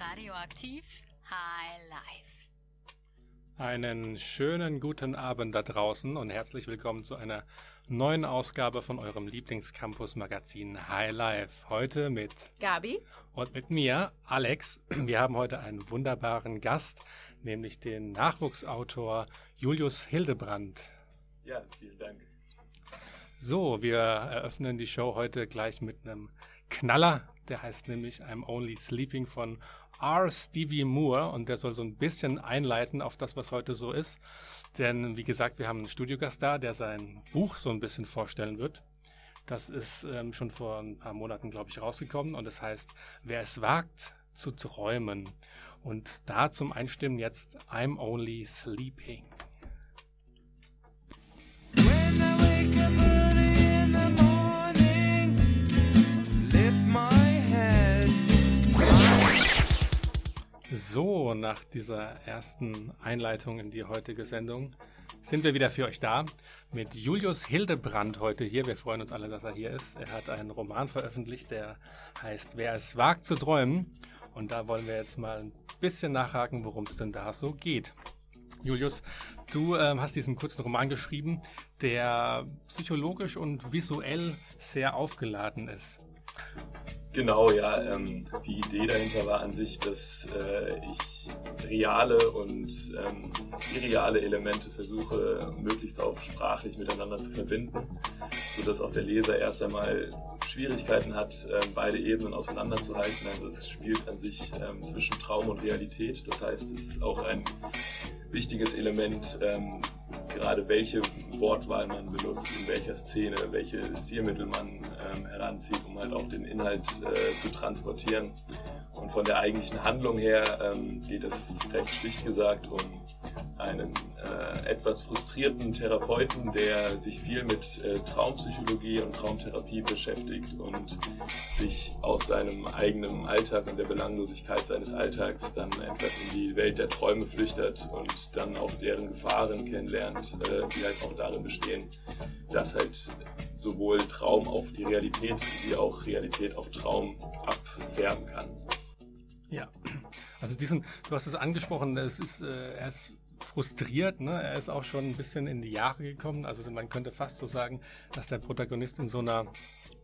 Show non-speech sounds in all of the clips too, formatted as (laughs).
Radioaktiv High Life. Einen schönen guten Abend da draußen und herzlich willkommen zu einer neuen Ausgabe von eurem Lieblingscampus-Magazin High Life. Heute mit Gabi und mit mir, Alex. Wir haben heute einen wunderbaren Gast, nämlich den Nachwuchsautor Julius Hildebrand. Ja, vielen Dank. So, wir eröffnen die Show heute gleich mit einem Knaller. Der heißt nämlich I'm Only Sleeping von R. Stevie Moore und der soll so ein bisschen einleiten auf das, was heute so ist. Denn wie gesagt, wir haben einen Studiogast da, der sein Buch so ein bisschen vorstellen wird. Das ist ähm, schon vor ein paar Monaten, glaube ich, rausgekommen und es das heißt, wer es wagt zu träumen. Und da zum Einstimmen jetzt I'm Only Sleeping. So, nach dieser ersten Einleitung in die heutige Sendung sind wir wieder für euch da mit Julius Hildebrand heute hier. Wir freuen uns alle, dass er hier ist. Er hat einen Roman veröffentlicht, der heißt Wer es wagt zu träumen. Und da wollen wir jetzt mal ein bisschen nachhaken, worum es denn da so geht. Julius, du ähm, hast diesen kurzen Roman geschrieben, der psychologisch und visuell sehr aufgeladen ist. Genau, ja. Ähm, die Idee dahinter war an sich, dass äh, ich reale und ähm, irreale Elemente versuche, möglichst auch sprachlich miteinander zu verbinden, sodass auch der Leser erst einmal Schwierigkeiten hat, ähm, beide Ebenen auseinanderzuhalten. Also es spielt an sich ähm, zwischen Traum und Realität. Das heißt, es ist auch ein wichtiges Element, ähm, gerade welche Wortwahl man benutzt, in welcher Szene, welche Stilmittel man ähm, heranzieht, um halt auch den Inhalt äh, zu transportieren. Und von der eigentlichen Handlung her ähm, geht es recht schlicht gesagt um einen äh, etwas frustrierten Therapeuten, der sich viel mit äh, Traumpsychologie und Traumtherapie beschäftigt und sich aus seinem eigenen Alltag und der Belanglosigkeit seines Alltags dann etwas in die Welt der Träume flüchtet und dann auch deren Gefahren kennenlernt, äh, die halt auch darin bestehen, dass halt sowohl Traum auf die Realität wie auch Realität auf Traum abfärben kann. Ja, also diesen, du hast es angesprochen, es ist, äh, er ist frustriert, ne? er ist auch schon ein bisschen in die Jahre gekommen, also man könnte fast so sagen, dass der Protagonist in so einer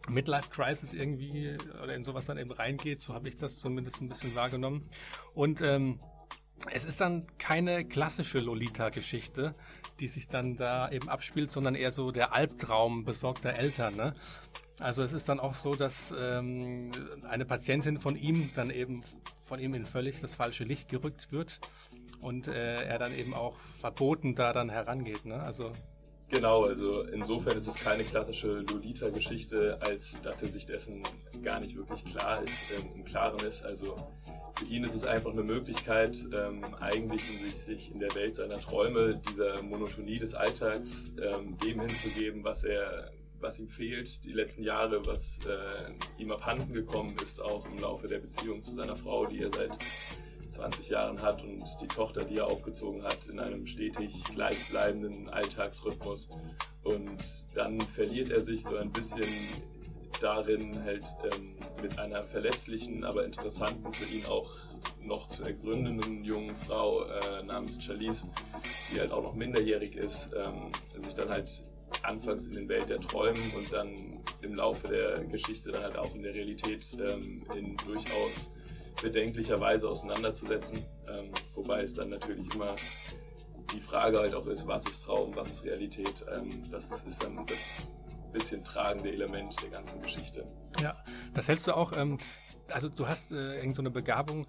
Midlife-Crisis irgendwie oder in sowas dann eben reingeht, so habe ich das zumindest ein bisschen wahrgenommen. Und ähm, es ist dann keine klassische Lolita-Geschichte, die sich dann da eben abspielt, sondern eher so der Albtraum besorgter Eltern. Ne? Also es ist dann auch so, dass ähm, eine Patientin von ihm dann eben von ihm in völlig das falsche Licht gerückt wird und äh, er dann eben auch verboten da dann herangeht. Ne? Also Genau, also insofern ist es keine klassische Lolita-Geschichte, als dass er sich dessen gar nicht wirklich klar ist, ähm, im Klaren ist. Also für ihn ist es einfach eine Möglichkeit, ähm, eigentlich um sich, sich in der Welt seiner Träume, dieser Monotonie des Alltags, ähm, dem hinzugeben, was er was ihm fehlt, die letzten Jahre, was äh, ihm abhanden gekommen ist, auch im Laufe der Beziehung zu seiner Frau, die er seit 20 Jahren hat und die Tochter, die er aufgezogen hat, in einem stetig gleichbleibenden Alltagsrhythmus. Und dann verliert er sich so ein bisschen darin, halt ähm, mit einer verletzlichen, aber interessanten, für ihn auch noch zu ergründenden jungen Frau äh, namens Charlize, die halt auch noch minderjährig ist, ähm, sich dann halt anfangs in den Welt der Träumen und dann im Laufe der Geschichte dann halt auch in der Realität ähm, in durchaus bedenklicher Weise auseinanderzusetzen. Ähm, wobei es dann natürlich immer die Frage halt auch ist, was ist Traum, was ist Realität. Ähm, das ist dann das bisschen tragende Element der ganzen Geschichte. Ja, das hältst du auch, ähm, also du hast äh, irgend so eine Begabung,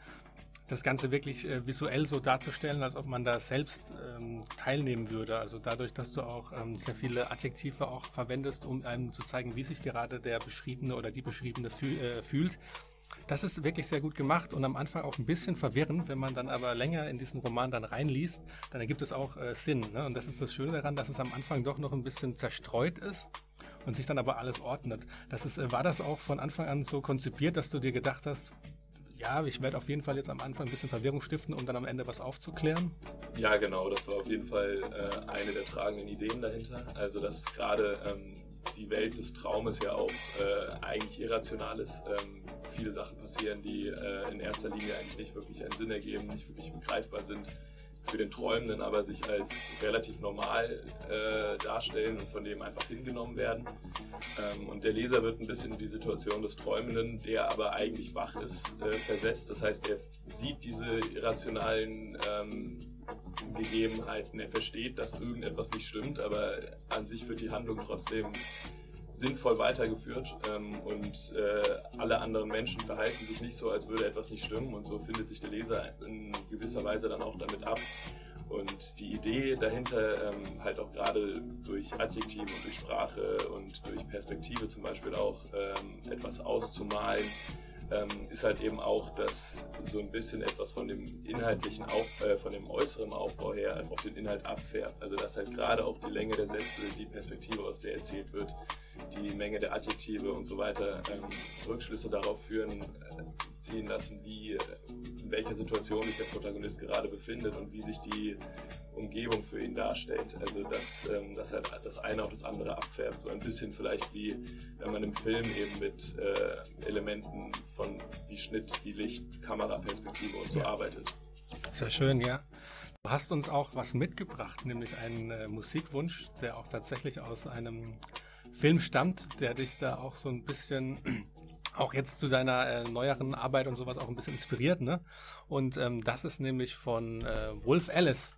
das Ganze wirklich äh, visuell so darzustellen, als ob man da selbst ähm, teilnehmen würde. Also dadurch, dass du auch ähm, sehr viele Adjektive auch verwendest, um einem zu zeigen, wie sich gerade der Beschriebene oder die Beschriebene fühl, äh, fühlt. Das ist wirklich sehr gut gemacht und am Anfang auch ein bisschen verwirrend. Wenn man dann aber länger in diesen Roman dann reinliest, dann ergibt es auch äh, Sinn. Ne? Und das ist das Schöne daran, dass es am Anfang doch noch ein bisschen zerstreut ist und sich dann aber alles ordnet. Das ist, äh, war das auch von Anfang an so konzipiert, dass du dir gedacht hast, ja, ich werde auf jeden Fall jetzt am Anfang ein bisschen Verwirrung stiften, um dann am Ende was aufzuklären? Ja, genau, das war auf jeden Fall äh, eine der tragenden Ideen dahinter. Also, dass gerade ähm, die Welt des Traumes ja auch äh, eigentlich irrational ist. Ähm, viele Sachen passieren, die äh, in erster Linie eigentlich nicht wirklich einen Sinn ergeben, nicht wirklich begreifbar sind für den Träumenden, aber sich als relativ normal äh, darstellen und von dem einfach hingenommen werden. Ähm, und der Leser wird ein bisschen in die Situation des Träumenden, der aber eigentlich wach ist, äh, versetzt. Das heißt, er sieht diese irrationalen ähm, Gegebenheiten, er versteht, dass irgendetwas nicht stimmt, aber an sich wird die Handlung trotzdem sinnvoll weitergeführt ähm, und äh, alle anderen Menschen verhalten sich nicht so, als würde etwas nicht stimmen und so findet sich der Leser in gewisser Weise dann auch damit ab. Und die Idee dahinter, ähm, halt auch gerade durch Adjektive und durch Sprache und durch Perspektive zum Beispiel auch ähm, etwas auszumalen, ähm, ist halt eben auch, dass so ein bisschen etwas von dem inhaltlichen, auf, äh, von dem äußeren Aufbau her auf den Inhalt abfärbt. Also dass halt gerade auch die Länge der Sätze, die Perspektive, aus der erzählt wird, die Menge der Adjektive und so weiter ähm, Rückschlüsse darauf führen, äh, ziehen lassen, wie, in welcher Situation sich der Protagonist gerade befindet und wie sich die Umgebung für ihn darstellt. Also dass, ähm, dass halt das eine auf das andere abfärbt. So ein bisschen vielleicht wie wenn man im Film eben mit äh, Elementen von wie Schnitt, wie Licht, Kameraperspektive und so ja. arbeitet. Sehr schön, ja. Du hast uns auch was mitgebracht, nämlich einen äh, Musikwunsch, der auch tatsächlich aus einem Film stammt, der dich da auch so ein bisschen (clears throat) auch jetzt zu deiner äh, neueren Arbeit und sowas auch ein bisschen inspiriert, ne? Und ähm, das ist nämlich von äh, Wolf Alice,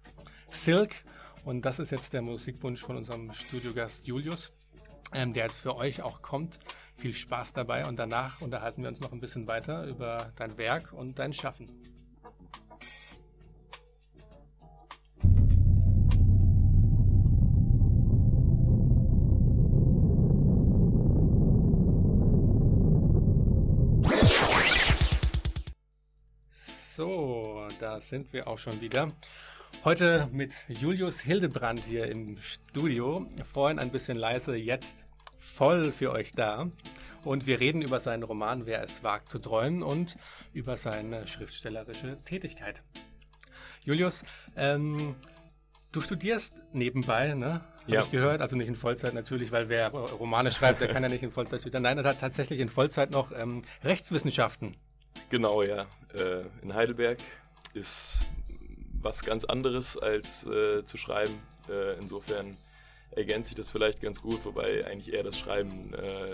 Silk. Und das ist jetzt der Musikwunsch von unserem Studiogast Julius, ähm, der jetzt für euch auch kommt. Viel Spaß dabei und danach unterhalten wir uns noch ein bisschen weiter über dein Werk und dein Schaffen. So, da sind wir auch schon wieder. Heute mit Julius Hildebrand hier im Studio. Vorhin ein bisschen leise, jetzt voll für euch da. Und wir reden über seinen Roman Wer es wagt zu träumen und über seine schriftstellerische Tätigkeit. Julius, ähm, du studierst nebenbei, ne? Habe ja. ich gehört, also nicht in Vollzeit natürlich, weil wer Romane schreibt, der kann ja nicht in Vollzeit studieren. Nein, er hat tatsächlich in Vollzeit noch ähm, Rechtswissenschaften. Genau, ja. Äh, in Heidelberg ist was ganz anderes als äh, zu schreiben. Äh, insofern ergänzt sich das vielleicht ganz gut, wobei eigentlich eher das Schreiben äh,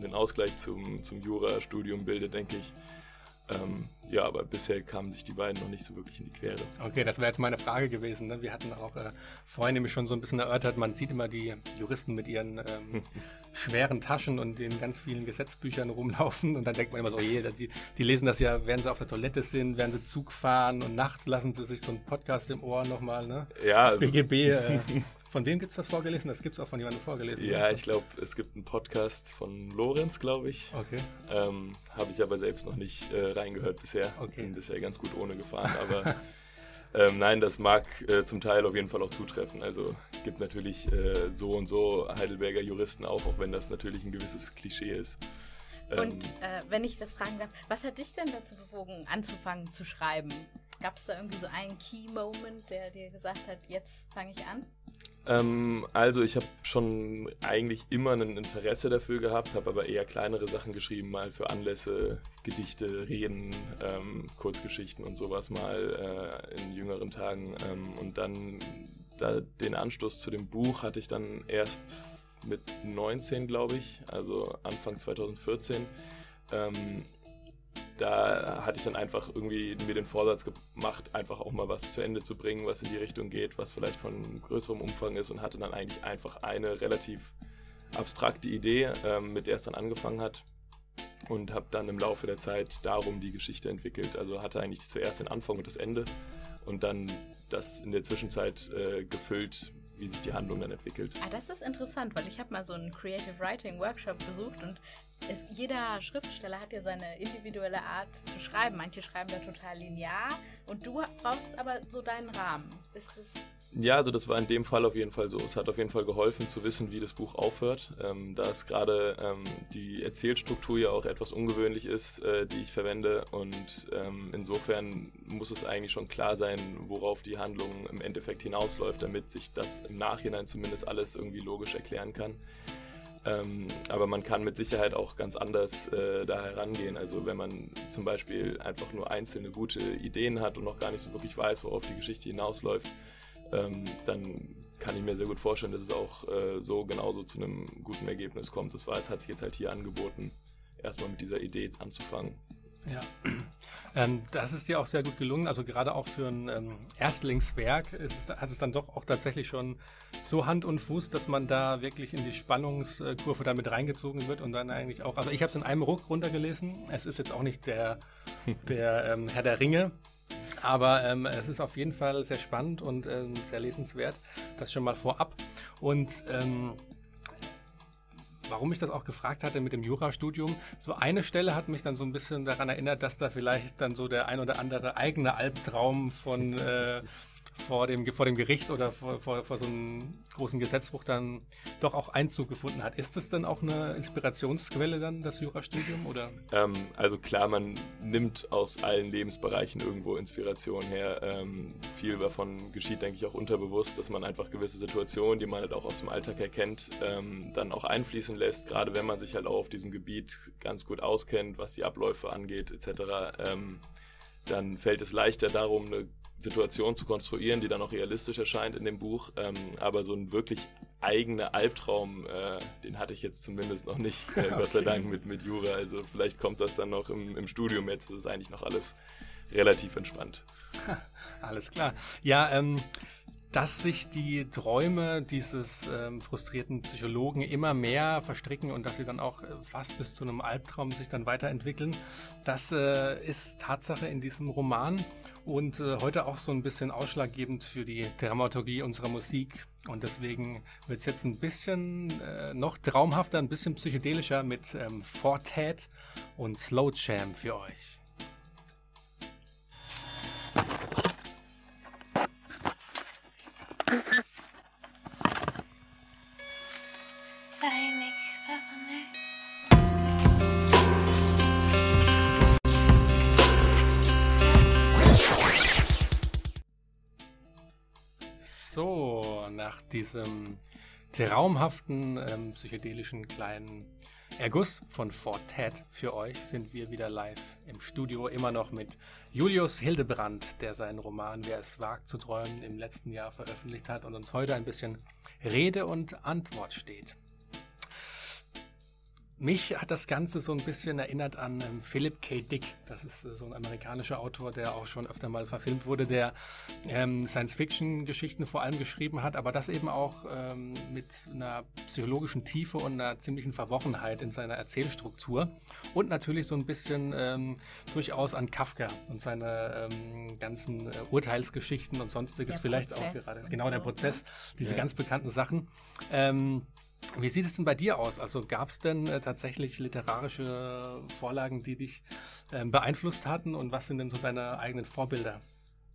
den Ausgleich zum, zum Jurastudium bildet, denke ich. Ähm, ja, aber bisher kamen sich die beiden noch nicht so wirklich in die Quere. Okay, das wäre jetzt meine Frage gewesen. Ne? Wir hatten auch äh, vorhin nämlich schon so ein bisschen erörtert, man sieht immer die Juristen mit ihren ähm, (laughs) schweren Taschen und den ganz vielen Gesetzbüchern rumlaufen und dann denkt man immer so, oh je, die, die, lesen das ja, während sie auf der Toilette sind, während sie Zug fahren und nachts lassen sie sich so einen Podcast im Ohr nochmal, ne? Ja. Das BGB. Äh, Von wem gibt es das vorgelesen? Das gibt es auch von jemandem vorgelesen. Ja, ich glaube, es gibt einen Podcast von Lorenz, glaube ich. Okay. Ähm, Habe ich aber selbst noch nicht äh, reingehört bisher. Okay. Bin bisher ganz gut ohne gefahren, aber (laughs) ähm, nein, das mag äh, zum Teil auf jeden Fall auch zutreffen. Also gibt natürlich äh, so und so Heidelberger Juristen auch, auch wenn das natürlich ein gewisses Klischee ist. Ähm, und äh, wenn ich das fragen darf, was hat dich denn dazu bewogen, anzufangen zu schreiben? Gab es da irgendwie so einen Key-Moment, der dir gesagt hat, jetzt fange ich an? Ähm, also ich habe schon eigentlich immer ein Interesse dafür gehabt, habe aber eher kleinere Sachen geschrieben, mal für Anlässe, Gedichte, Reden, ähm, Kurzgeschichten und sowas mal äh, in jüngeren Tagen. Ähm, und dann da, den Anstoß zu dem Buch hatte ich dann erst mit 19, glaube ich, also Anfang 2014 da hatte ich dann einfach irgendwie mir den Vorsatz gemacht, einfach auch mal was zu Ende zu bringen, was in die Richtung geht, was vielleicht von größerem Umfang ist und hatte dann eigentlich einfach eine relativ abstrakte Idee, ähm, mit der es dann angefangen hat und habe dann im Laufe der Zeit darum die Geschichte entwickelt. Also hatte eigentlich zuerst den Anfang und das Ende und dann das in der Zwischenzeit äh, gefüllt wie sich die Handlung dann entwickelt. Ah, das ist interessant, weil ich habe mal so einen Creative Writing Workshop besucht und es, jeder Schriftsteller hat ja seine individuelle Art zu schreiben. Manche schreiben da total linear und du brauchst aber so deinen Rahmen. Ist das ja, also das war in dem Fall auf jeden Fall so. Es hat auf jeden Fall geholfen zu wissen, wie das Buch aufhört, ähm, da es gerade ähm, die Erzählstruktur ja auch etwas ungewöhnlich ist, äh, die ich verwende und ähm, insofern muss es eigentlich schon klar sein, worauf die Handlung im Endeffekt hinausläuft, damit sich das im Nachhinein zumindest alles irgendwie logisch erklären kann. Ähm, aber man kann mit Sicherheit auch ganz anders äh, da herangehen. Also wenn man zum Beispiel einfach nur einzelne gute Ideen hat und noch gar nicht so wirklich weiß, worauf die Geschichte hinausläuft, ähm, dann kann ich mir sehr gut vorstellen, dass es auch äh, so genauso zu einem guten Ergebnis kommt. Das war, das hat sich jetzt halt hier angeboten, erstmal mit dieser Idee anzufangen. Ja, (clears throat) ähm, das ist dir auch sehr gut gelungen. Also gerade auch für ein ähm, Erstlingswerk ist, hat es dann doch auch tatsächlich schon so Hand und Fuß, dass man da wirklich in die Spannungskurve damit reingezogen wird und dann eigentlich auch. Also ich habe es in einem Ruck runtergelesen. Es ist jetzt auch nicht der, (laughs) der ähm, Herr der Ringe. Aber ähm, es ist auf jeden Fall sehr spannend und ähm, sehr lesenswert. Das schon mal vorab. Und ähm, warum ich das auch gefragt hatte mit dem Jurastudium, so eine Stelle hat mich dann so ein bisschen daran erinnert, dass da vielleicht dann so der ein oder andere eigene Albtraum von äh, vor dem, vor dem Gericht oder vor, vor, vor so einem großen Gesetzbuch dann doch auch Einzug gefunden hat. Ist das dann auch eine Inspirationsquelle dann, das Jurastudium? Oder? Ähm, also klar, man nimmt aus allen Lebensbereichen irgendwo Inspiration her. Ähm, viel davon geschieht, denke ich, auch unterbewusst, dass man einfach gewisse Situationen, die man halt auch aus dem Alltag erkennt, ähm, dann auch einfließen lässt, gerade wenn man sich halt auch auf diesem Gebiet ganz gut auskennt, was die Abläufe angeht, etc. Ähm, dann fällt es leichter darum, eine Situation zu konstruieren, die dann auch realistisch erscheint in dem Buch. Ähm, aber so ein wirklich eigener Albtraum, äh, den hatte ich jetzt zumindest noch nicht, äh, okay. (laughs) Gott sei Dank, mit, mit Jura. Also vielleicht kommt das dann noch im, im Studium jetzt. Das ist eigentlich noch alles relativ entspannt. (laughs) alles klar. Ja, ähm, dass sich die Träume dieses ähm, frustrierten Psychologen immer mehr verstricken und dass sie dann auch äh, fast bis zu einem Albtraum sich dann weiterentwickeln, das äh, ist Tatsache in diesem Roman und äh, heute auch so ein bisschen ausschlaggebend für die Dramaturgie unserer Musik. Und deswegen wird es jetzt ein bisschen äh, noch traumhafter, ein bisschen psychedelischer mit ähm, Fortet und Slow Jam für euch. Diesem traumhaften ähm, psychedelischen kleinen Erguss von Fort Ted für euch sind wir wieder live im Studio, immer noch mit Julius Hildebrand, der seinen Roman Wer es wagt zu träumen im letzten Jahr veröffentlicht hat und uns heute ein bisschen Rede und Antwort steht. Mich hat das Ganze so ein bisschen erinnert an ähm, Philip K. Dick. Das ist äh, so ein amerikanischer Autor, der auch schon öfter mal verfilmt wurde, der ähm, Science-Fiction-Geschichten vor allem geschrieben hat, aber das eben auch ähm, mit einer psychologischen Tiefe und einer ziemlichen Verwochenheit in seiner Erzählstruktur und natürlich so ein bisschen ähm, durchaus an Kafka und seine ähm, ganzen äh, Urteilsgeschichten und sonstiges der vielleicht Prozess auch gerade. Genau, so, der Prozess, diese Ja. ganz bekannten Sachen. Wie sieht es denn bei dir aus? Also gab es denn äh, tatsächlich literarische Vorlagen, die dich ähm, beeinflusst hatten und was sind denn so deine eigenen Vorbilder?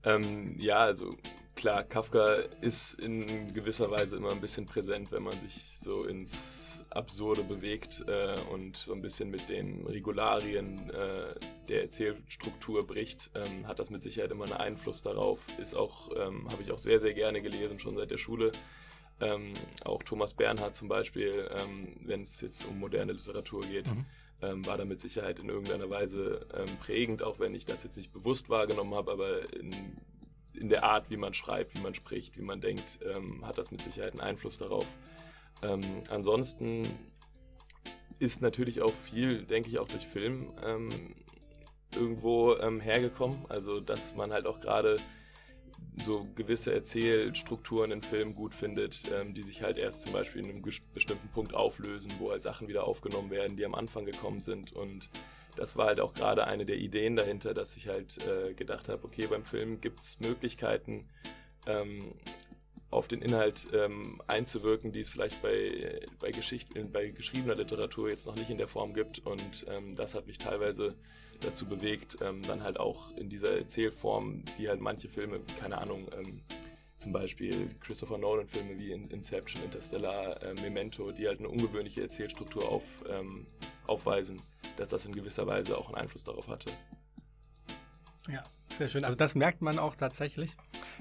Ähm, ja, also klar, Kafka ist in gewisser Weise immer ein bisschen präsent, wenn man sich so ins Absurde bewegt äh, und so ein bisschen mit den Regularien äh, der Erzählstruktur bricht, ähm, hat das mit Sicherheit immer einen Einfluss darauf. Ist auch, ähm, habe ich auch sehr, sehr gerne gelesen, schon seit der Schule. Ähm, auch Thomas Bernhard zum Beispiel, ähm, wenn es jetzt um moderne Literatur geht, Mhm. ähm, war da mit Sicherheit in irgendeiner Weise ähm, prägend, auch wenn ich das jetzt nicht bewusst wahrgenommen habe, aber in, in der Art, wie man schreibt, wie man spricht, wie man denkt, ähm, hat das mit Sicherheit einen Einfluss darauf. Ähm, ansonsten ist natürlich auch viel, denke ich, auch durch Film irgendwo hergekommen. Also, dass man halt auch gerade so gewisse Erzählstrukturen in Filmen gut findet, ähm, die sich halt erst zum Beispiel in einem bestimmten Punkt auflösen, wo halt Sachen wieder aufgenommen werden, die am Anfang gekommen sind. Und das war halt auch gerade eine der Ideen dahinter, dass ich halt äh, gedacht habe, okay, beim Film gibt es Möglichkeiten, ähm, auf den Inhalt ähm, einzuwirken, die es vielleicht bei, bei, Geschicht bei geschriebener Literatur jetzt noch nicht in der Form gibt. Und ähm, das hat mich teilweise dazu bewegt, ähm, dann halt auch in dieser Erzählform, wie halt manche Filme, keine Ahnung, ähm, zum Beispiel Christopher Nolan-Filme wie In Inception, Interstellar, äh, Memento, die halt eine ungewöhnliche Erzählstruktur auf, ähm, aufweisen, dass das in gewisser Weise auch einen Einfluss darauf hatte. Ja, sehr schön. Also das merkt man auch tatsächlich,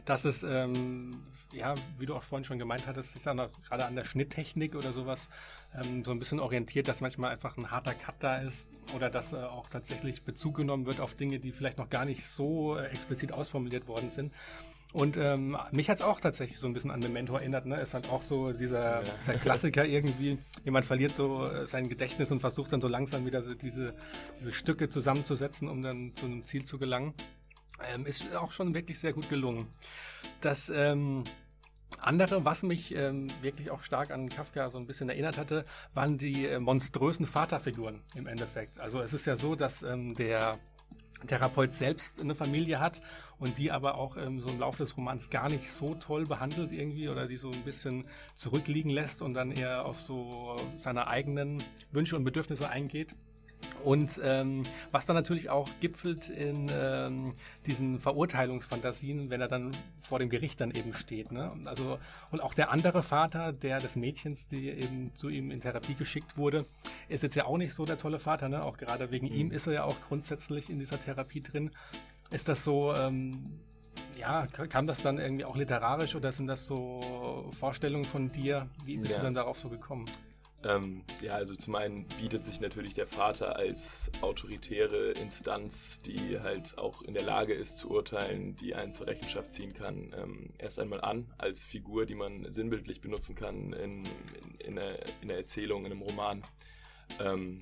dass es, ähm, ja, wie du auch vorhin schon gemeint hattest, sich dann gerade an der Schnitttechnik oder sowas ähm, so ein bisschen orientiert, dass manchmal einfach ein harter Cut da ist oder dass äh, auch tatsächlich Bezug genommen wird auf Dinge, die vielleicht noch gar nicht so äh, explizit ausformuliert worden sind. Und ähm, mich hat es auch tatsächlich so ein bisschen an den Mentor erinnert. Ne? Ist halt auch so dieser, ja. dieser Klassiker irgendwie. Jemand verliert so äh, sein Gedächtnis und versucht dann so langsam wieder so diese, diese Stücke zusammenzusetzen, um dann zu einem Ziel zu gelangen. Ähm, ist auch schon wirklich sehr gut gelungen. Das ähm, andere, was mich ähm, wirklich auch stark an Kafka so ein bisschen erinnert hatte, waren die äh, monströsen Vaterfiguren im Endeffekt. Also es ist ja so, dass ähm, der Therapeut selbst eine Familie hat und die aber auch ähm, so im Laufe des Romans gar nicht so toll behandelt irgendwie oder die so ein bisschen zurückliegen lässt und dann eher auf so seine eigenen Wünsche und Bedürfnisse eingeht. Und ähm, was dann natürlich auch gipfelt in ähm, diesen Verurteilungsfantasien, wenn er dann vor dem Gericht dann eben steht. Ne? Also, und auch der andere Vater, der des Mädchens, die eben zu ihm in Therapie geschickt wurde, ist jetzt ja auch nicht so der tolle Vater. Ne? Auch gerade wegen mhm. ihm ist er ja auch grundsätzlich in dieser Therapie drin. Ist das so, ähm, ja, kam das dann irgendwie auch literarisch oder sind das so Vorstellungen von dir? Wie bist ja. du dann darauf so gekommen? Ähm, ja, also zum einen bietet sich natürlich der Vater als autoritäre Instanz, die halt auch in der Lage ist zu urteilen, die einen zur Rechenschaft ziehen kann, ähm, erst einmal an als Figur, die man sinnbildlich benutzen kann in, in, in, einer, in einer Erzählung, in einem Roman. Ähm,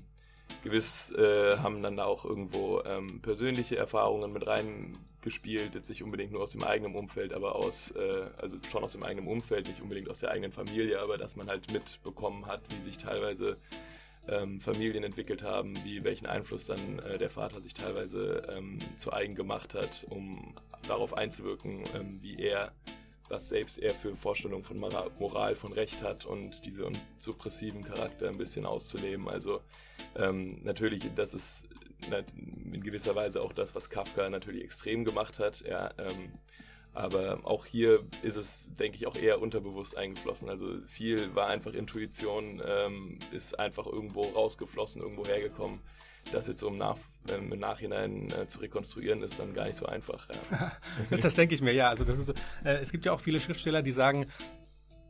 gewiss äh, haben dann da auch irgendwo ähm, persönliche Erfahrungen mit reingespielt, jetzt nicht unbedingt nur aus dem eigenen Umfeld, aber aus, äh, also schon aus dem eigenen Umfeld, nicht unbedingt aus der eigenen Familie, aber dass man halt mitbekommen hat, wie sich teilweise ähm, Familien entwickelt haben, wie welchen Einfluss dann äh, der Vater sich teilweise ähm, zu eigen gemacht hat, um darauf einzuwirken, ähm, wie er was selbst er für Vorstellungen von Moral, von Recht hat und diesen suppressiven Charakter ein bisschen auszuleben. Also ähm, natürlich, das ist in gewisser Weise auch das, was Kafka natürlich extrem gemacht hat. Ja, ähm, aber auch hier ist es, denke ich, auch eher unterbewusst eingeflossen. Also viel war einfach Intuition, ähm, ist einfach irgendwo rausgeflossen, irgendwo hergekommen das jetzt um nach, ähm, im Nachhinein äh, zu rekonstruieren, ist dann gar nicht so einfach. Ja. (laughs) das denke ich mir, ja. Also das ist, äh, es gibt ja auch viele Schriftsteller, die sagen,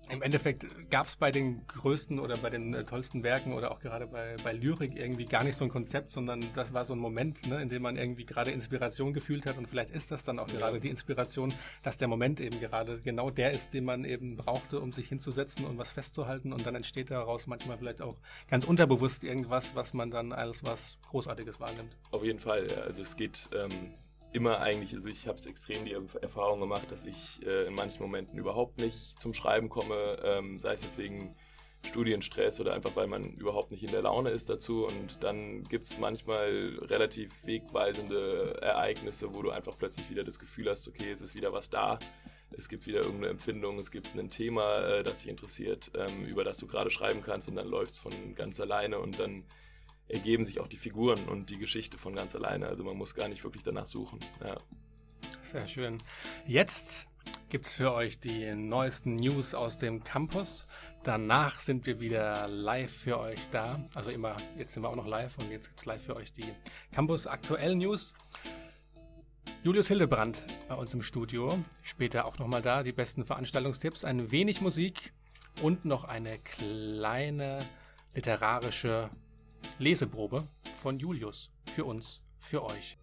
im Endeffekt gab es bei den größten oder bei den äh, tollsten Werken oder auch gerade bei, bei Lyrik irgendwie gar nicht so ein Konzept, sondern das war so ein Moment, ne, in dem man irgendwie gerade Inspiration gefühlt hat und vielleicht ist das dann auch ja. gerade die Inspiration, dass der Moment eben gerade genau der ist, den man eben brauchte, um sich hinzusetzen und was festzuhalten und dann entsteht daraus manchmal vielleicht auch ganz unterbewusst irgendwas, was man dann als was Großartiges wahrnimmt. Auf jeden Fall, also es geht ähm, immer eigentlich, also ich habe es extrem die Erfahrung gemacht, dass ich äh, in manchen Momenten überhaupt nicht zum Schreiben komme, ähm, sei es jetzt wegen Studienstress oder einfach weil man überhaupt nicht in der Laune ist dazu. Und dann gibt es manchmal relativ wegweisende Ereignisse, wo du einfach plötzlich wieder das Gefühl hast, okay, es ist wieder was da. Es gibt wieder irgendeine Empfindung, es gibt ein Thema, äh, das dich interessiert, ähm, über das du gerade schreiben kannst und dann läuft es von ganz alleine und dann ergeben sich auch die Figuren und die Geschichte von ganz alleine. Also man muss gar nicht wirklich danach suchen. Ja. Sehr schön. Jetzt gibt es für euch die neuesten News aus dem Campus. Danach sind wir wieder live für euch da. Also immer, jetzt sind wir auch noch live und jetzt gibt es live für euch die Campus aktuellen News. Julius Hildebrand bei uns im Studio. Später auch nochmal da. Die besten Veranstaltungstipps, ein wenig Musik und noch eine kleine literarische Leseprobe von Julius. Für uns, für euch.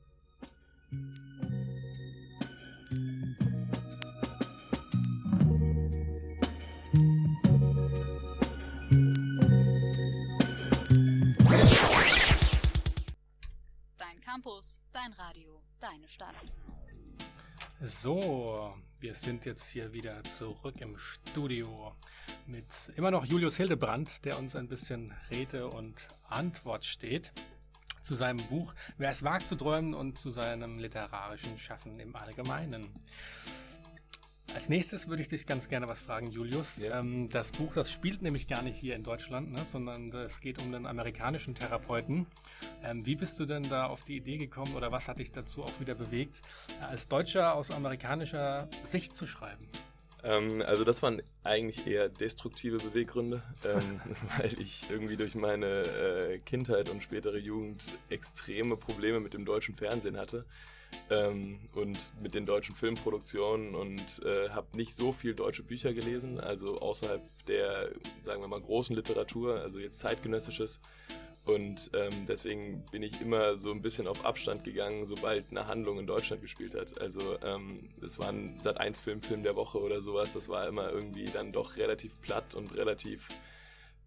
Dein Campus, dein Radio, deine Stadt. So, wir sind jetzt hier wieder zurück im Studio mit immer noch Julius Hildebrand, der uns ein bisschen Rede und Antwort steht zu seinem Buch Wer es wagt zu träumen und zu seinem literarischen Schaffen im Allgemeinen. Als nächstes würde ich dich ganz gerne was fragen, Julius. Ja. Ähm, das Buch, das spielt nämlich gar nicht hier in Deutschland, ne, sondern es geht um den amerikanischen Therapeuten. Ähm, wie bist du denn da auf die Idee gekommen oder was hat dich dazu auch wieder bewegt, als Deutscher aus amerikanischer Sicht zu schreiben? Ähm, also das waren eigentlich eher destruktive Beweggründe, ähm, (laughs) weil ich irgendwie durch meine äh, Kindheit und spätere Jugend extreme Probleme mit dem deutschen Fernsehen hatte ähm, und mit den deutschen Filmproduktionen und äh, habe nicht so viel deutsche Bücher gelesen, also außerhalb der, sagen wir mal, großen Literatur, also jetzt zeitgenössisches. Und ähm, deswegen bin ich immer so ein bisschen auf Abstand gegangen, sobald eine Handlung in Deutschland gespielt hat. Also ähm, es war ein Sat 1 Film, Film der Woche oder sowas. Das war immer irgendwie dann doch relativ platt und relativ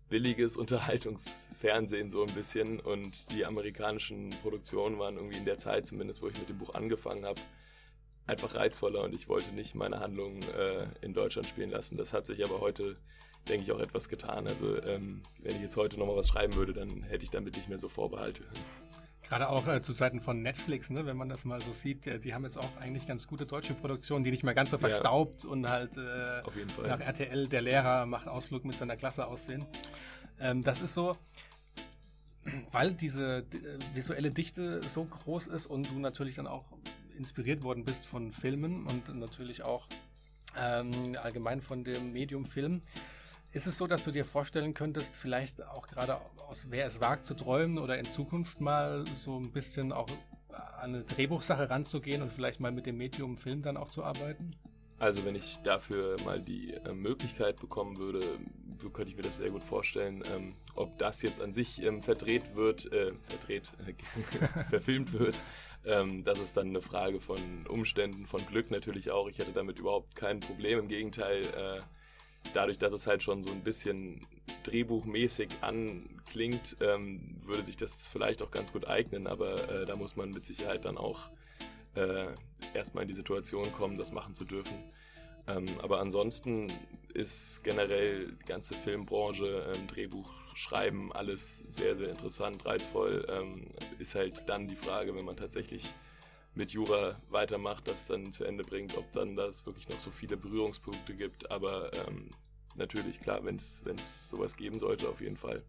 billiges Unterhaltungsfernsehen so ein bisschen. Und die amerikanischen Produktionen waren irgendwie in der Zeit, zumindest wo ich mit dem Buch angefangen habe, einfach reizvoller und ich wollte nicht meine Handlungen äh, in Deutschland spielen lassen. Das hat sich aber heute denke ich, auch etwas getan. Also ähm, wenn ich jetzt heute nochmal was schreiben würde, dann hätte ich damit nicht mehr so Vorbehalte. Gerade auch äh, zu Zeiten von Netflix, ne, wenn man das mal so sieht, äh, die haben jetzt auch eigentlich ganz gute deutsche Produktionen, die nicht mehr ganz so verstaubt ja. und halt äh, Auf jeden Fall. nach RTL der Lehrer macht Ausflug mit seiner Klasse aussehen. Ähm, das ist so, weil diese äh, visuelle Dichte so groß ist und du natürlich dann auch inspiriert worden bist von Filmen und natürlich auch ähm, allgemein von dem Medium Film, ist es so, dass du dir vorstellen könntest, vielleicht auch gerade aus Wer es wagt zu träumen oder in Zukunft mal so ein bisschen auch an eine Drehbuchsache ranzugehen und vielleicht mal mit dem Medium Film dann auch zu arbeiten? Also wenn ich dafür mal die äh, Möglichkeit bekommen würde, könnte ich mir das sehr gut vorstellen. Ähm, ob das jetzt an sich ähm, verdreht wird, äh, verdreht, äh, (laughs) verfilmt wird, ähm, das ist dann eine Frage von Umständen, von Glück natürlich auch. Ich hätte damit überhaupt kein Problem. Im Gegenteil, äh, dadurch, dass es halt schon so ein bisschen drehbuchmäßig anklingt, ähm, würde sich das vielleicht auch ganz gut eignen, aber äh, da muss man mit Sicherheit dann auch äh, erstmal in die Situation kommen, das machen zu dürfen. Ähm, aber ansonsten ist generell die ganze Filmbranche, ähm, Drehbuch schreiben, alles sehr, sehr interessant, reizvoll. Ähm, ist halt dann die Frage, wenn man tatsächlich mit Jura weitermacht, das dann zu Ende bringt, ob dann das wirklich noch so viele Berührungspunkte gibt. Aber ähm, natürlich, klar, wenn es sowas geben sollte, auf jeden Fall.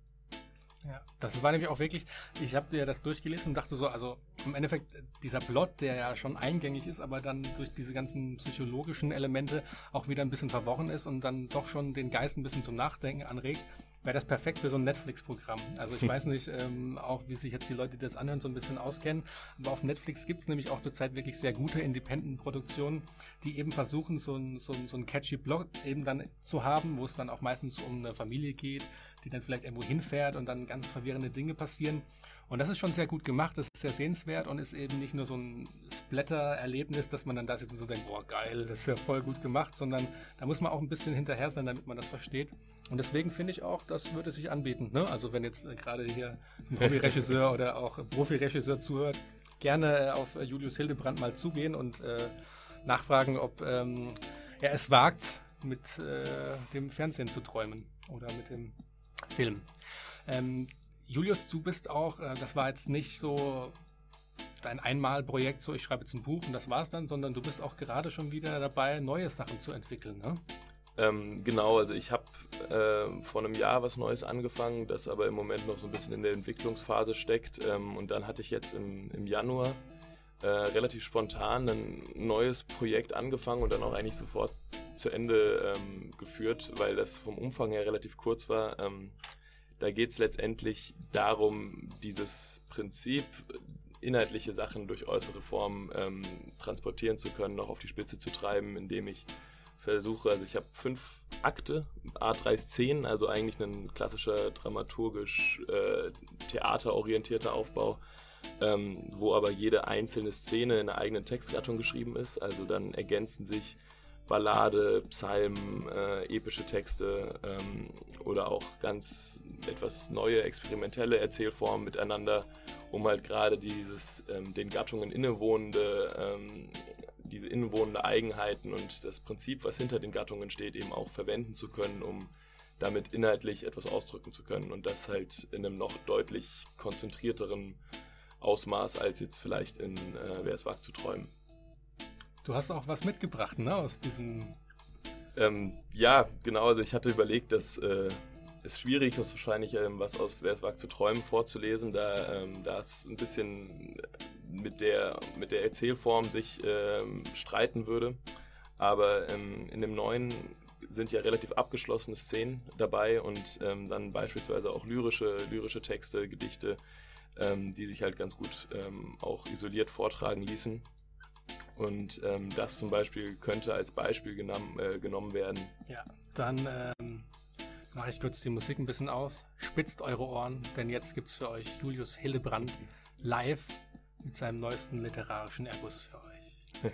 Ja, das war nämlich auch wirklich, ich habe dir das durchgelesen und dachte so, also im Endeffekt dieser Plot, der ja schon eingängig ist, aber dann durch diese ganzen psychologischen Elemente auch wieder ein bisschen verworren ist und dann doch schon den Geist ein bisschen zum Nachdenken anregt, wäre das perfekt für so ein Netflix-Programm. Also ich (laughs) weiß nicht, ähm, auch wie sich jetzt die Leute, die das anhören, so ein bisschen auskennen. Aber auf Netflix gibt es nämlich auch zurzeit wirklich sehr gute Independent-Produktionen, die eben versuchen, so ein, so, ein, so ein catchy Blog eben dann zu haben, wo es dann auch meistens um eine Familie geht, die dann vielleicht irgendwo hinfährt und dann ganz verwirrende Dinge passieren. Und das ist schon sehr gut gemacht, das ist sehr sehenswert und ist eben nicht nur so ein Splatter-Erlebnis, dass man dann da sitzt und so denkt, boah geil, das ist ja voll gut gemacht, sondern da muss man auch ein bisschen hinterher sein, damit man das versteht. Und deswegen finde ich auch, das würde sich anbieten. Ne? Also wenn jetzt äh, gerade hier ein Hobbyregisseur (laughs) oder auch Profiregisseur zuhört, gerne äh, auf äh, Julius Hildebrand mal zugehen und äh, nachfragen, ob ähm, er es wagt, mit dem Fernsehen zu träumen oder mit dem Film. Ähm, Julius, du bist auch, das war jetzt nicht so dein Einmalprojekt, so ich schreibe jetzt ein Buch und das war's dann, sondern du bist auch gerade schon wieder dabei, neue Sachen zu entwickeln, ne? Ähm, genau, also ich habe äh, vor einem Jahr was Neues angefangen, das aber im Moment noch so ein bisschen in der Entwicklungsphase steckt. Ähm, und dann hatte ich jetzt im, im Januar äh, relativ spontan ein neues Projekt angefangen und dann auch eigentlich sofort zu Ende ähm, geführt, weil das vom Umfang her relativ kurz war. Ähm, da geht es letztendlich darum, dieses Prinzip, inhaltliche Sachen durch äußere Formen ähm, transportieren zu können, noch auf die Spitze zu treiben, indem ich versuche, also ich habe fünf Akte, A3 Szenen, also eigentlich ein klassischer dramaturgisch äh, theaterorientierter Aufbau, ähm, wo aber jede einzelne Szene in einer eigenen Textgattung geschrieben ist. Also dann ergänzen sich Ballade, Psalmen, äh, epische Texte ähm, oder auch ganz etwas neue experimentelle Erzählformen miteinander, um halt gerade dieses ähm, den Gattungen innewohnende ähm, diese innewohnende Eigenheiten und das Prinzip, was hinter den Gattungen steht, eben auch verwenden zu können, um damit inhaltlich etwas ausdrücken zu können und das halt in einem noch deutlich konzentrierteren Ausmaß als jetzt vielleicht in äh, Wer es wagt zu träumen. Du hast auch was mitgebracht, ne, aus diesem. Ähm, ja, genau. Also ich hatte überlegt, dass äh, es schwierig ist, wahrscheinlich ähm, was aus Wer es wagt zu träumen vorzulesen, da, ähm, da es ein bisschen mit der, mit der Erzählform sich ähm, streiten würde. Aber ähm, in dem neuen sind ja relativ abgeschlossene Szenen dabei und ähm, dann beispielsweise auch lyrische, lyrische Texte, Gedichte, ähm, die sich halt ganz gut ähm, auch isoliert vortragen ließen. Und ähm, das zum Beispiel könnte als Beispiel genommen, äh, genommen werden. Ja, dann mache ich kurz die Musik ein bisschen aus. Spitzt eure Ohren, denn jetzt gibt es für euch Julius Hildebrand live mit seinem neuesten literarischen Erguss für euch. (laughs)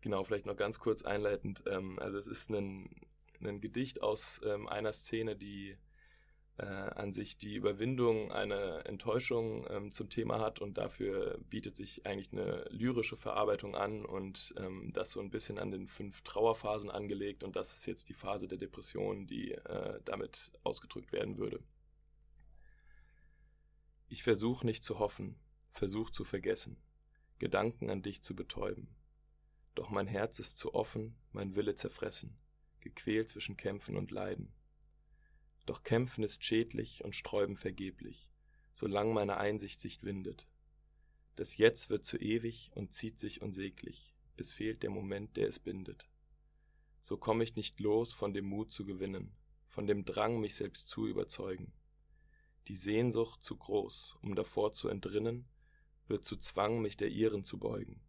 genau, vielleicht noch ganz kurz einleitend. Ähm, also es ist ein, ein Gedicht aus ähm, einer Szene, die äh, an sich die Überwindung einer Enttäuschung ähm, zum Thema hat und dafür bietet sich eigentlich eine lyrische Verarbeitung an und ähm, das so ein bisschen an den fünf Trauerphasen angelegt und das ist jetzt die Phase der Depression, die äh, damit ausgedrückt werden würde. Ich versuche nicht zu hoffen, versuch zu vergessen, Gedanken an dich zu betäuben. Doch mein Herz ist zu offen, mein Wille zerfressen, gequält zwischen Kämpfen und Leiden. Doch kämpfen ist schädlich und sträuben vergeblich, solang meine Einsicht sich windet. Das Jetzt wird zu ewig und zieht sich unsäglich, es fehlt der Moment, der es bindet. So komme ich nicht los von dem Mut zu gewinnen, von dem Drang, mich selbst zu überzeugen. Die Sehnsucht zu groß, um davor zu entrinnen, wird zu Zwang, mich der ihren zu beugen.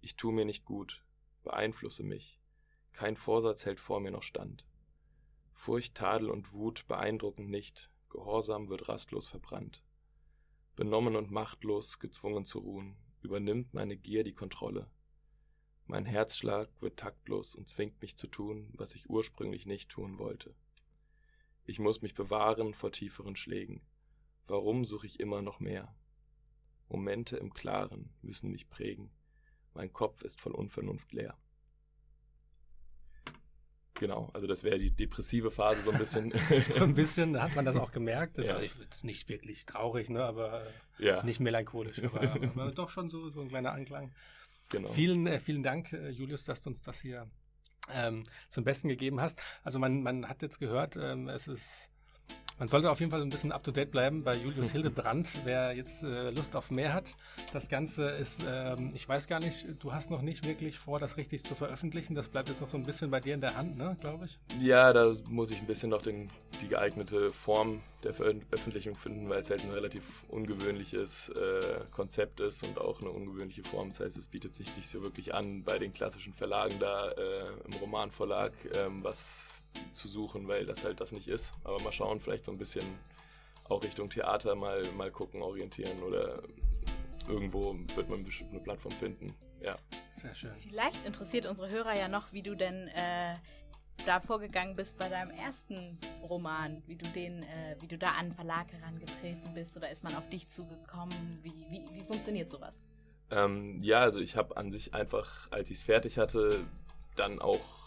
Ich tu mir nicht gut, beeinflusse mich, kein Vorsatz hält vor mir noch stand. Furcht, Tadel und Wut beeindrucken nicht, Gehorsam wird rastlos verbrannt. Benommen und machtlos, gezwungen zu ruhen, übernimmt meine Gier die Kontrolle. Mein Herzschlag wird taktlos und zwingt mich zu tun, was ich ursprünglich nicht tun wollte. Ich muss mich bewahren vor tieferen Schlägen. Warum suche ich immer noch mehr? Momente im Klaren müssen mich prägen. Mein Kopf ist voll Unvernunft leer. Genau, also das wäre die depressive Phase so ein bisschen. (laughs) so ein bisschen hat man das auch (laughs) gemerkt. Ja. Also nicht wirklich traurig, ne, aber ja. nicht melancholisch, aber, (laughs) aber, doch schon so, so ein kleiner Anklang. Genau. Vielen, äh, vielen Dank, äh, Julius, dass du uns das hier ähm, zum Besten gegeben hast. Also man, man hat jetzt gehört, ähm, es ist man sollte auf jeden Fall ein bisschen up to date bleiben bei Julius Hildebrand, (laughs) wer jetzt äh, Lust auf mehr hat. Das Ganze ist, ähm, ich weiß gar nicht, du hast noch nicht wirklich vor, das richtig zu veröffentlichen. Das bleibt jetzt noch so ein bisschen bei dir in der Hand, ne, glaube ich? Ja, da muss ich ein bisschen noch den, die geeignete Form der Veröffentlichung finden, weil es halt ein relativ ungewöhnliches äh, Konzept ist und auch eine ungewöhnliche Form. Das heißt, es bietet sich nicht so wirklich an, bei den klassischen Verlagen da äh, im Romanverlag ähm, was zu suchen, weil das halt das nicht ist. Aber mal schauen, vielleicht so ein bisschen auch Richtung Theater mal, mal gucken, orientieren oder irgendwo wird man bestimmt eine Plattform finden. Ja. Sehr schön. Vielleicht interessiert unsere Hörer ja noch, wie du denn äh, da vorgegangen bist bei deinem ersten Roman, wie du den, äh, wie du da an den Verlag herangetreten bist oder ist man auf dich zugekommen? Wie, wie, wie funktioniert sowas? Ähm, ja, also ich habe an sich einfach, als ich es fertig hatte, dann auch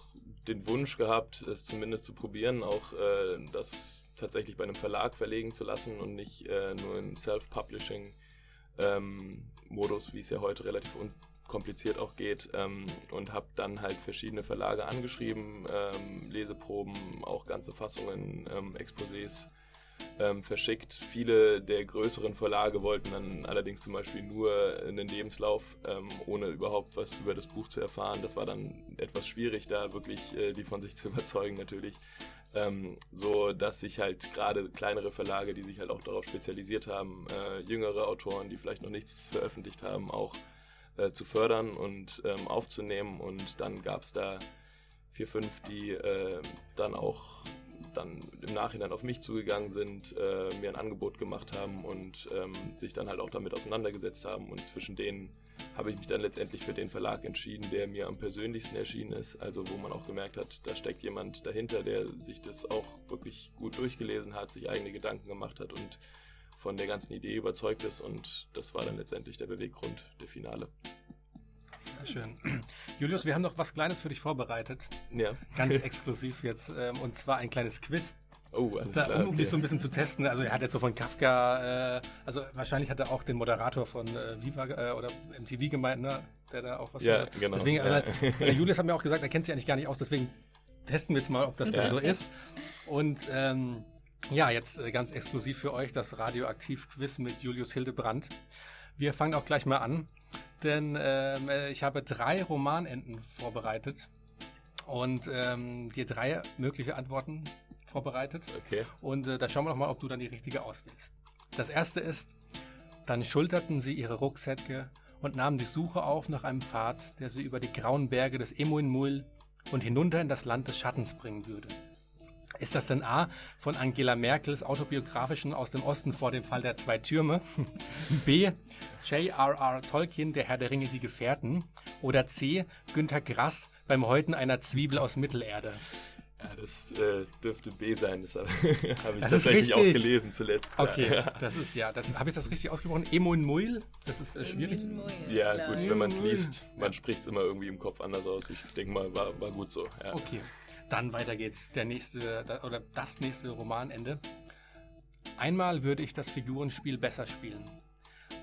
den Wunsch gehabt, es zumindest zu probieren, auch äh, das tatsächlich bei einem Verlag verlegen zu lassen und nicht äh, nur in Self-Publishing-Modus, ähm, wie es ja heute relativ unkompliziert auch geht. Ähm, und habe dann halt verschiedene Verlage angeschrieben, ähm, Leseproben, auch ganze Fassungen, ähm, Exposés ähm, verschickt. Viele der größeren Verlage wollten dann allerdings zum Beispiel nur einen Lebenslauf, ähm, ohne überhaupt was über das Buch zu erfahren. Das war dann etwas schwierig, da wirklich äh, die von sich (laughs) zu überzeugen natürlich. Ähm, so dass sich halt gerade kleinere Verlage, die sich halt auch darauf spezialisiert haben, äh, jüngere Autoren, die vielleicht noch nichts veröffentlicht haben, auch äh, zu fördern und ähm, aufzunehmen. Und dann gab es da vier, fünf, die äh, dann auch dann im Nachhinein auf mich zugegangen sind, äh, mir ein Angebot gemacht haben und ähm, sich dann halt auch damit auseinandergesetzt haben. Und zwischen denen habe ich mich dann letztendlich für den Verlag entschieden, der mir am persönlichsten erschienen ist. Also wo man auch gemerkt hat, da steckt jemand dahinter, der sich das auch wirklich gut durchgelesen hat, sich eigene Gedanken gemacht hat und von der ganzen Idee überzeugt ist. Und das war dann letztendlich der Beweggrund, der Finale. Sehr schön. (clears throat) Julius, wir haben noch was Kleines für dich vorbereitet. Ja. Ganz (laughs) exklusiv jetzt. Ähm, und zwar ein kleines Quiz. Oh, alles da, klar. Um, um okay. dich so ein bisschen zu testen. Also er hat jetzt so von Kafka, äh, also wahrscheinlich hat er auch den Moderator von äh, Viva äh, oder MTV gemeint, ne? der da auch was Ja, hat. genau. Deswegen, ja. Äh, (laughs) Julius hat mir auch gesagt, er kennt sich eigentlich gar nicht aus, deswegen testen wir jetzt mal, ob das ja. dann so ist. Und ähm, ja, jetzt äh, ganz exklusiv für euch das Radioaktiv-Quiz mit Julius Hildebrand. Wir fangen auch gleich mal an, denn ähm, äh, ich habe drei Romanenden vorbereitet und ähm, dir drei mögliche Antworten vorbereitet. Okay. Und äh, da schauen wir doch mal, ob du dann die richtige auswählst. Das erste ist, dann schulterten sie ihre Rucksäcke und nahmen die Suche auf nach einem Pfad, der sie über die grauen Berge des Emuin-Mul und hinunter in das Land des Schattens bringen würde. Ist das denn A von Angela Merkels autobiografischen Aus dem Osten vor dem Fall der zwei Türme? (laughs) B. J.R.R. Tolkien, Der Herr der Ringe, die Gefährten? Oder C. Günter Grass beim Häuten einer Zwiebel aus Mittelerde? Ja, das äh, dürfte B sein. Das habe (laughs) hab ich Das tatsächlich auch gelesen zuletzt. Okay, Ja, das ist ja, das habe ich das richtig ausgesprochen? Emuin Muil? Das ist äh, schwierig. ja glaub gut, wenn man es liest, man spricht es immer irgendwie im Kopf anders aus. Ich denke mal, war, war gut so. Ja. Okay, dann weiter geht's. Der nächste oder das nächste Romanende. Einmal würde ich das Figurenspiel besser spielen.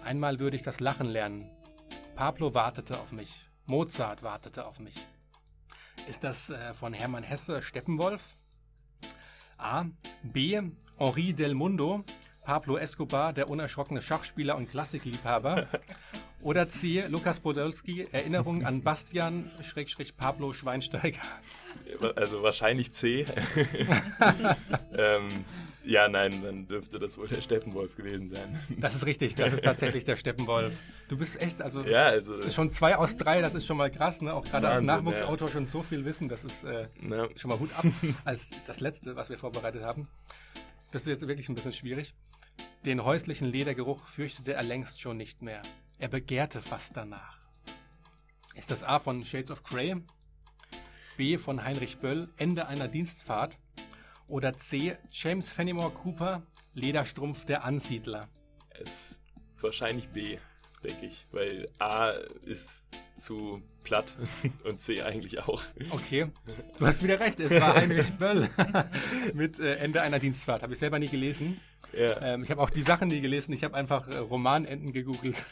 Einmal würde ich das Lachen lernen. Pablo wartete auf mich. Mozart wartete auf mich. Ist das äh, von Hermann Hesse Steppenwolf? A. B. Henri del Mundo. Pablo Escobar, der unerschrockene Schachspieler und Klassikliebhaber. (laughs) Oder C. Lukas Podolski, Erinnerung an Bastian Schrägstrich Pablo Schweinsteiger. Also wahrscheinlich C. (laughs) ähm, ja, nein, dann dürfte das wohl der Steppenwolf gewesen sein. Das ist richtig, das ist tatsächlich der Steppenwolf. Du bist echt, also Ja, also. das ist schon zwei aus drei, das ist schon mal krass, ne? Auch gerade als Nachwuchsautor schon so viel Wissen, das ist äh, Na, schon mal Hut ab. (laughs) Als das letzte, was wir vorbereitet haben, das ist jetzt wirklich ein bisschen schwierig. Den häuslichen Ledergeruch fürchtete er längst schon nicht mehr. Er begehrte fast danach. Ist das A von Shades of Grey? B von Heinrich Böll, Ende einer Dienstfahrt? Oder C, James Fenimore Cooper, Lederstrumpf der Ansiedler? es wahrscheinlich B, denke ich. Weil A ist zu platt (laughs) und C eigentlich auch. Okay, du hast wieder recht, es war Heinrich (laughs) Böll (laughs) mit äh, Ende einer Dienstfahrt. Habe ich selber nie gelesen. Ja, Ähm, ich habe auch die Sachen nie gelesen. Ich habe einfach äh, Romanenden gegoogelt.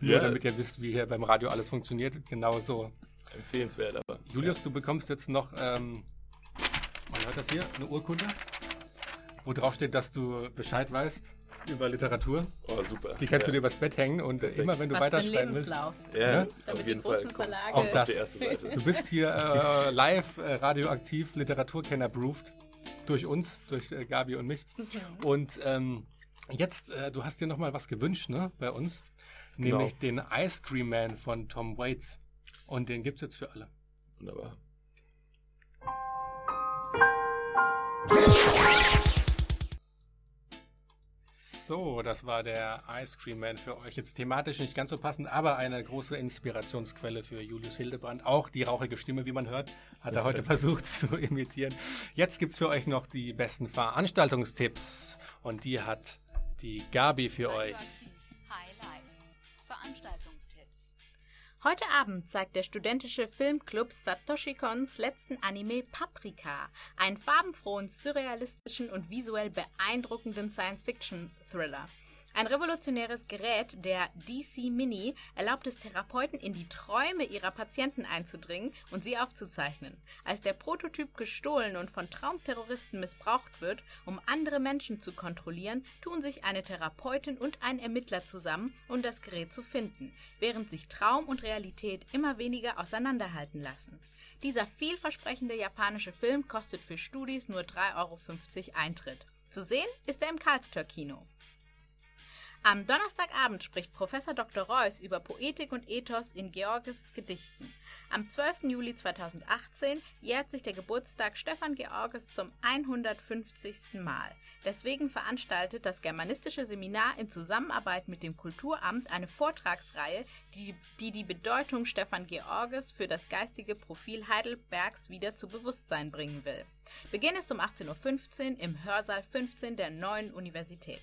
Nur Ja. damit ihr wisst, wie hier beim Radio alles funktioniert. Genau so. empfehlenswert, aber. Julius, du bekommst jetzt noch, ähm, man hört das hier, eine Urkunde, wo drauf steht, dass du Bescheid weißt über Literatur. Oh, super. Die kannst ja. du dir übers Bett hängen und Perfekt. immer wenn du Was weiterschreiben willst. Lebenslauf. Ja, Ja? auf Damit die jeden Fall. großen Kommt Verlage- Auch auf das. die erste Seite. Du bist hier äh, live äh, radioaktiv Literaturkenner-proofed durch uns, durch äh, Gabi und mich. Und ähm, jetzt, äh, du hast dir noch mal was gewünscht, ne, bei uns. Genau. Nämlich den Ice Cream Man von Tom Waits. Und den gibt's jetzt für alle. Wunderbar. So, das war der Ice Cream Man für euch. Jetzt thematisch nicht ganz so passend, aber eine große Inspirationsquelle für Julius Hildebrand. Auch die rauchige Stimme, wie man hört, hat er heute (laughs) versucht zu imitieren. Jetzt gibt's für euch noch die besten Veranstaltungstipps. Und die hat die Gabi für euch. Veranstaltungstipps. Heute Abend zeigt der studentische Filmclub Satoshi Kons letzten Anime Paprika, einen farbenfrohen, surrealistischen und visuell beeindruckenden Science-Fiction-Thriller. Ein revolutionäres Gerät, der DC Mini, erlaubt es Therapeuten in die Träume ihrer Patienten einzudringen und sie aufzuzeichnen. Als der Prototyp gestohlen und von Traumterroristen missbraucht wird, um andere Menschen zu kontrollieren, tun sich eine Therapeutin und ein Ermittler zusammen, um das Gerät zu finden, während sich Traum und Realität immer weniger auseinanderhalten lassen. Dieser vielversprechende japanische Film kostet für Studis nur 3,50 Euro Eintritt. Zu sehen ist er im Karlstör Kino. Am Donnerstagabend spricht Professor Dr. Reuss über Poetik und Ethos in Georges Gedichten. Am 12. Juli 2018 jährt sich der Geburtstag Stefan Georges zum 150. Mal. Deswegen veranstaltet das Germanistische Seminar in Zusammenarbeit mit dem Kulturamt eine Vortragsreihe, die die, die Bedeutung Stefan Georges für das geistige Profil Heidelbergs wieder zu Bewusstsein bringen will. Beginn ist um 18.15 Uhr im Hörsaal 15 der neuen Universität.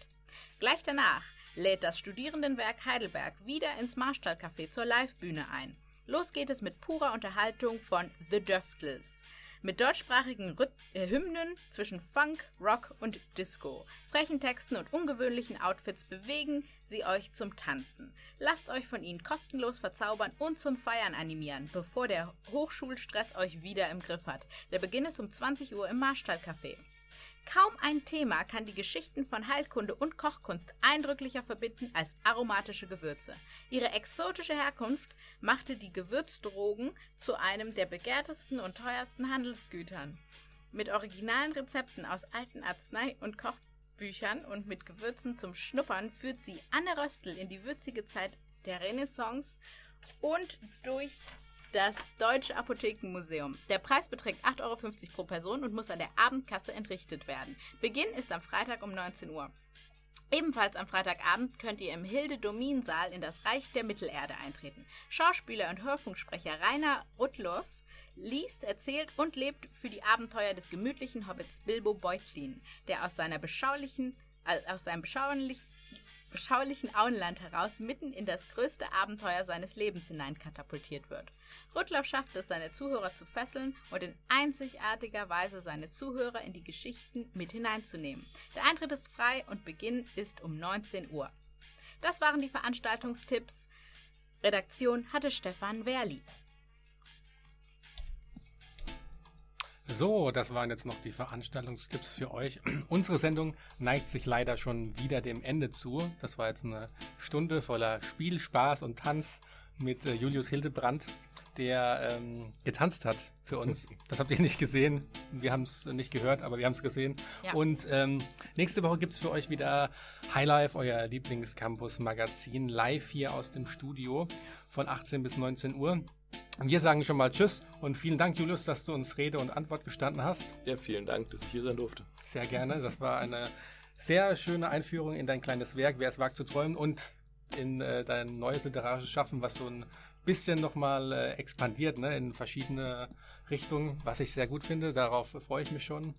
Gleich danach lädt das Studierendenwerk Heidelberg wieder ins Marstallcafé zur Livebühne ein. Los geht es mit purer Unterhaltung von The Döftels. Mit deutschsprachigen Rhyth äh, Hymnen zwischen Funk, Rock und Disco. Frechen Texten und ungewöhnlichen Outfits bewegen sie euch zum Tanzen. Lasst euch von ihnen kostenlos verzaubern und zum Feiern animieren, bevor der Hochschulstress euch wieder im Griff hat. Der Beginn ist um 20 Uhr im Marstallcafé. Kaum ein Thema kann die Geschichten von Heilkunde und Kochkunst eindrücklicher verbinden als aromatische Gewürze. Ihre exotische Herkunft machte die Gewürzdrogen zu einem der begehrtesten und teuersten Handelsgütern. Mit originalen Rezepten aus alten Arznei- und Kochbüchern und mit Gewürzen zum Schnuppern führt sie Anne Röstl in die würzige Zeit der Renaissance und durch das Deutsche Apothekenmuseum. Der Preis beträgt 8,50 Euro pro Person und muss an der Abendkasse entrichtet werden. Beginn ist am Freitag um 19 Uhr. Ebenfalls am Freitagabend könnt ihr im Hilde-Domin-Saal in das Reich der Mittelerde eintreten. Schauspieler und Hörfunksprecher Rainer Rudloff liest, erzählt und lebt für die Abenteuer des gemütlichen Hobbits Bilbo Beutlin, der aus, seiner beschaulichen, äh, aus seinem beschaulich, beschaulichen Auenland heraus mitten in das größte Abenteuer seines Lebens hineinkatapultiert wird. Rudloff schafft es, seine Zuhörer zu fesseln und in einzigartiger Weise seine Zuhörer in die Geschichten mit hineinzunehmen. Der Eintritt ist frei und Beginn ist um 19 Uhr. Das waren die Veranstaltungstipps. Redaktion hatte Stefan Werli. So, das waren jetzt noch die Veranstaltungstipps für euch. (clears throat) Unsere Sendung neigt sich leider schon wieder dem Ende zu. Das war jetzt eine Stunde voller Spiel, Spaß und Tanz mit äh, Julius Hildebrand, der ähm, getanzt hat für uns. (laughs) Das habt ihr nicht gesehen. Wir haben es nicht gehört, aber wir haben es gesehen. Ja. Und ähm, nächste Woche gibt es für euch wieder Highlife, euer Lieblingscampus-Magazin, live hier aus dem Studio von 18 bis 19 Uhr. Wir sagen schon mal Tschüss und vielen Dank, Julius, dass du uns Rede und Antwort gestanden hast. Ja, vielen Dank, dass ich hier sein durfte. Sehr gerne. Das war eine sehr schöne Einführung in dein kleines Werk, Wer es wagt zu träumen und in äh, dein neues literarisches Schaffen, was so ein bisschen nochmal äh, expandiert ne, in verschiedene Richtungen, was ich sehr gut finde. Darauf freue ich mich schon.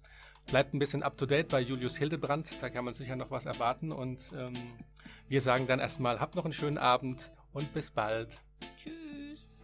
Bleibt ein bisschen up to date bei Julius Hildebrand. Da kann man sicher noch was erwarten. Und ähm, wir sagen dann erstmal, habt noch einen schönen Abend und bis bald. Tschüss.